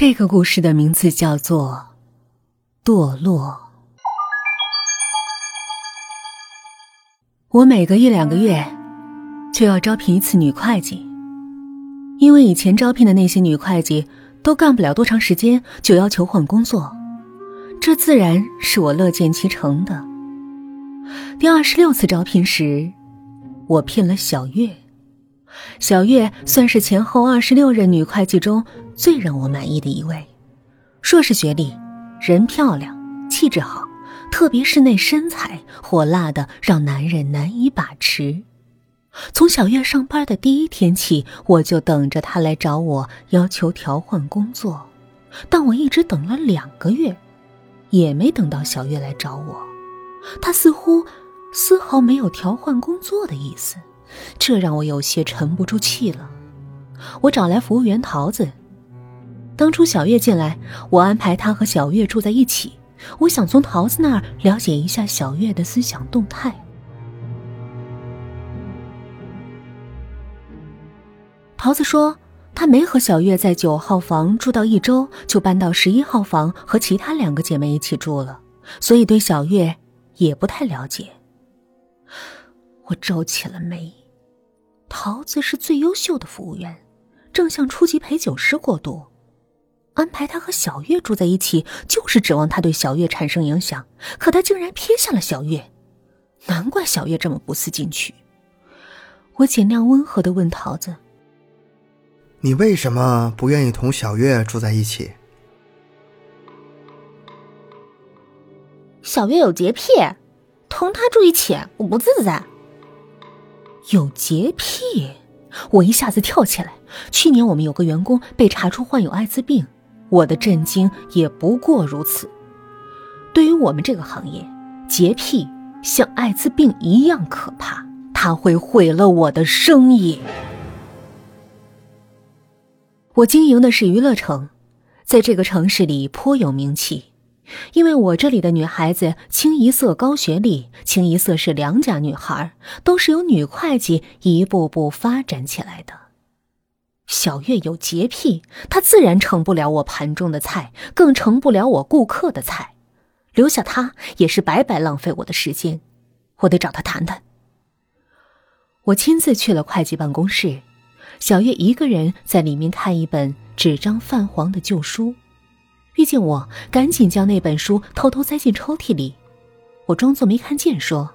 这个故事的名字叫做《堕落》。我每隔一两个月就要招聘一次女会计，因为以前招聘的那些女会计都干不了多长时间就要求换工作，这自然是我乐见其成的。第二十六次招聘时，我聘了小月。小月算是前后二十六任女会计中最让我满意的一位，硕士学历，人漂亮，气质好，特别是那身材火辣的让男人难以把持。从小月上班的第一天起，我就等着她来找我要求调换工作，但我一直等了两个月，也没等到小月来找我。她似乎丝毫没有调换工作的意思。这让我有些沉不住气了。我找来服务员桃子。当初小月进来，我安排她和小月住在一起。我想从桃子那儿了解一下小月的思想动态。桃子说，她没和小月在九号房住到一周，就搬到十一号房和其他两个姐妹一起住了，所以对小月也不太了解。我皱起了眉。桃子是最优秀的服务员，正向初级陪酒师过渡，安排他和小月住在一起，就是指望他对小月产生影响。可他竟然撇下了小月，难怪小月这么不思进取。我尽量温和的问桃子：“你为什么不愿意同小月住在一起？”小月有洁癖，同他住一起我不自在。有洁癖，我一下子跳起来。去年我们有个员工被查出患有艾滋病，我的震惊也不过如此。对于我们这个行业，洁癖像艾滋病一样可怕，它会毁了我的生意。我经营的是娱乐城，在这个城市里颇有名气。因为我这里的女孩子清一色高学历，清一色是良家女孩，都是由女会计一步步发展起来的。小月有洁癖，她自然盛不了我盘中的菜，更盛不了我顾客的菜。留下她也是白白浪费我的时间，我得找她谈谈。我亲自去了会计办公室，小月一个人在里面看一本纸张泛黄的旧书。遇见我，赶紧将那本书偷偷塞进抽屉里。我装作没看见，说：“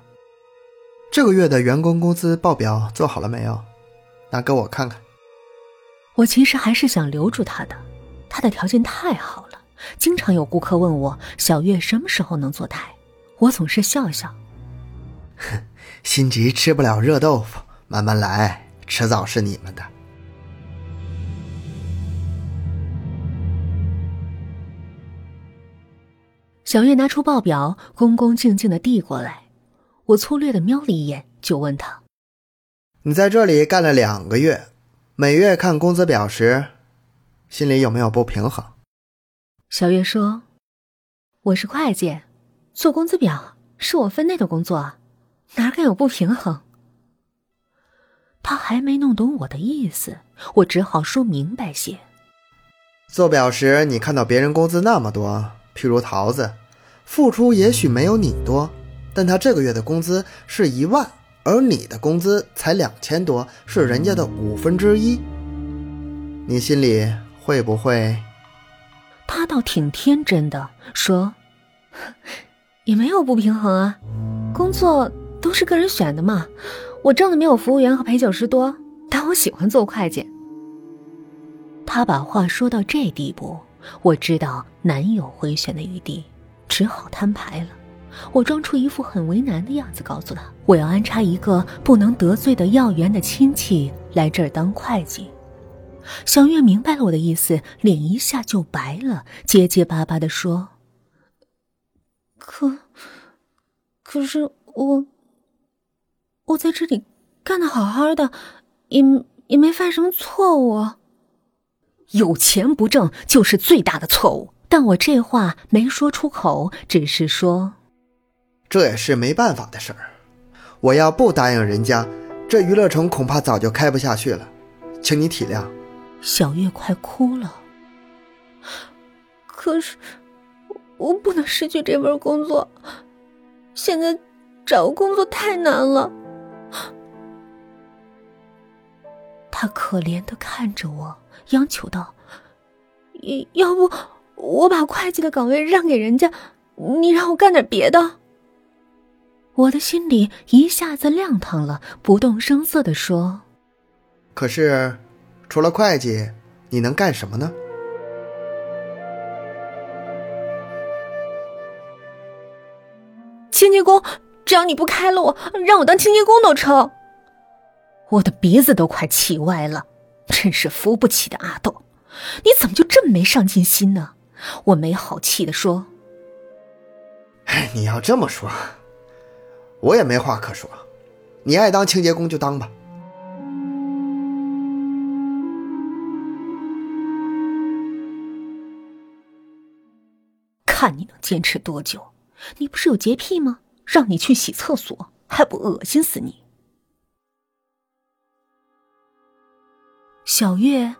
这个月的员工工资报表做好了没有？拿给我看看。”我其实还是想留住他的，他的条件太好了。经常有顾客问我小月什么时候能坐台，我总是笑笑：“哼，心急吃不了热豆腐，慢慢来，迟早是你们的。”小月拿出报表，恭恭敬敬的递过来。我粗略的瞄了一眼，就问他：“你在这里干了两个月，每月看工资表时，心里有没有不平衡？”小月说：“我是会计，做工资表是我分内的工作，哪敢有不平衡？”他还没弄懂我的意思，我只好说明白些：“做表时，你看到别人工资那么多。”譬如桃子，付出也许没有你多，但他这个月的工资是一万，而你的工资才两千多，是人家的五分之一。你心里会不会？他倒挺天真的，说：“ 也没有不平衡啊，工作都是个人选的嘛。我挣的没有服务员和陪酒师多，但我喜欢做会计。”他把话说到这地步。我知道难有回旋的余地，只好摊牌了。我装出一副很为难的样子，告诉他我要安插一个不能得罪的要员的亲戚来这儿当会计。小月明白了我的意思，脸一下就白了，结结巴巴的说：“可，可是我，我在这里干的好好的，也也没犯什么错误。”有钱不挣就是最大的错误，但我这话没说出口，只是说，这也是没办法的事儿。我要不答应人家，这娱乐城恐怕早就开不下去了，请你体谅。小月快哭了，可是我不能失去这份工作。现在找工作太难了。他可怜的看着我，央求道：“要不我把会计的岗位让给人家，你让我干点别的。”我的心里一下子亮堂了，不动声色的说：“可是，除了会计，你能干什么呢？”清洁工，只要你不开了我，让我当清洁工都成。我的鼻子都快气歪了，真是扶不起的阿斗，你怎么就这么没上进心呢？我没好气的说：“你要这么说。”我也没话可说，你爱当清洁工就当吧。看你能坚持多久？你不是有洁癖吗？让你去洗厕所，还不恶心死你？小月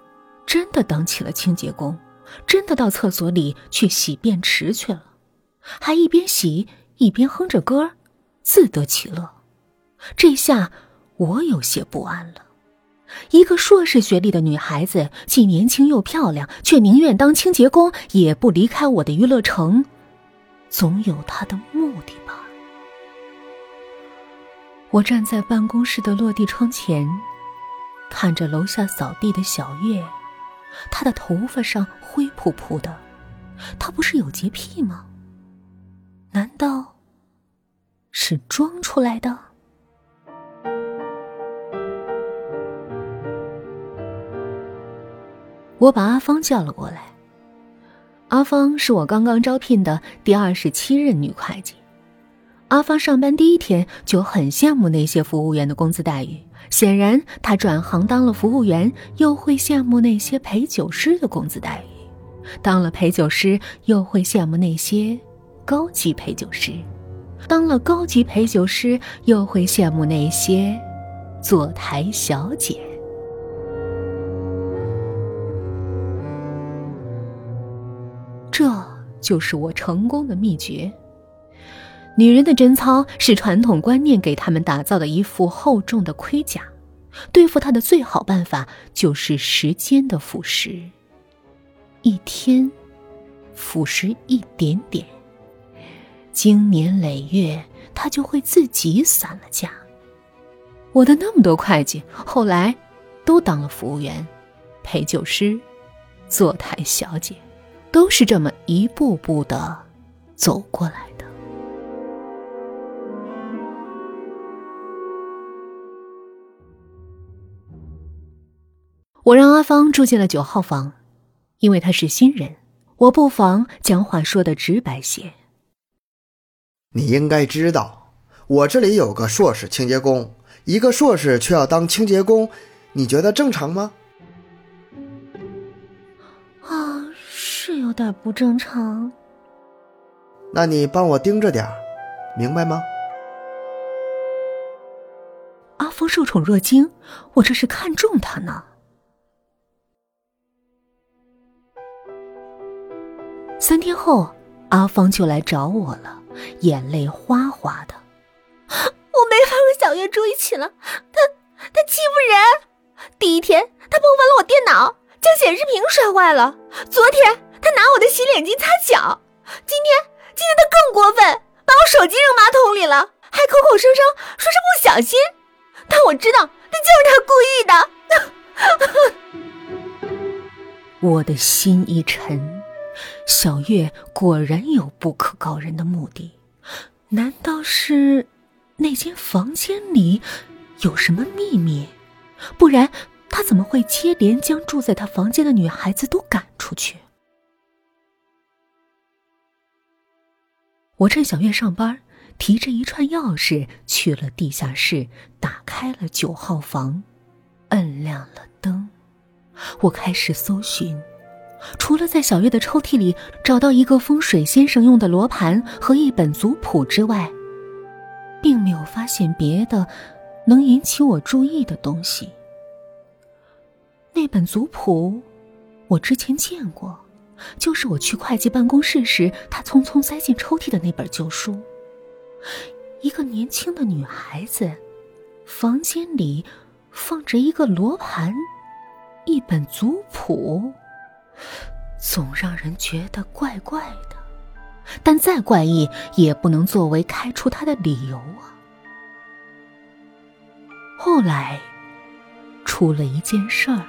真的当起了清洁工，真的到厕所里去洗便池去了，还一边洗一边哼着歌。自得其乐，这下我有些不安了。一个硕士学历的女孩子，既年轻又漂亮，却宁愿当清洁工，也不离开我的娱乐城，总有她的目的吧？我站在办公室的落地窗前，看着楼下扫地的小月，她的头发上灰扑扑的，她不是有洁癖吗？难道？是装出来的。我把阿芳叫了过来。阿芳是我刚刚招聘的第二十七任女会计。阿芳上班第一天就很羡慕那些服务员的工资待遇，显然她转行当了服务员，又会羡慕那些陪酒师的工资待遇；当了陪酒师，又会羡慕那些高级陪酒师。当了高级陪酒师，又会羡慕那些坐台小姐。这就是我成功的秘诀。女人的贞操是传统观念给他们打造的一副厚重的盔甲，对付她的最好办法就是时间的腐蚀。一天，腐蚀一点点。经年累月，他就会自己散了架。我的那么多会计，后来都当了服务员、陪酒师、坐台小姐，都是这么一步步的走过来的。我让阿芳住进了九号房，因为她是新人，我不妨将话说的直白些。你应该知道，我这里有个硕士清洁工，一个硕士却要当清洁工，你觉得正常吗？啊，是有点不正常。那你帮我盯着点明白吗？阿峰受宠若惊，我这是看中他呢。三天后，阿芳就来找我了。眼泪哗哗的，我没法和小月住一起了。他他欺负人。第一天他碰翻了我电脑，将显示屏摔坏了。昨天他拿我的洗脸巾擦脚。今天今天他更过分，把我手机扔马桶里了，还口口声声说是不小心。但我知道那就是他故意的。我的心一沉。小月果然有不可告人的目的，难道是那间房间里有什么秘密？不然他怎么会接连将住在他房间的女孩子都赶出去？我趁小月上班，提着一串钥匙去了地下室，打开了九号房，摁亮了灯，我开始搜寻。除了在小月的抽屉里找到一个风水先生用的罗盘和一本族谱之外，并没有发现别的能引起我注意的东西。那本族谱我之前见过，就是我去会计办公室时，他匆匆塞进抽屉的那本旧书。一个年轻的女孩子，房间里放着一个罗盘，一本族谱，总让人觉得怪怪的。但再怪异，也不能作为开除他的理由啊。后来，出了一件事儿。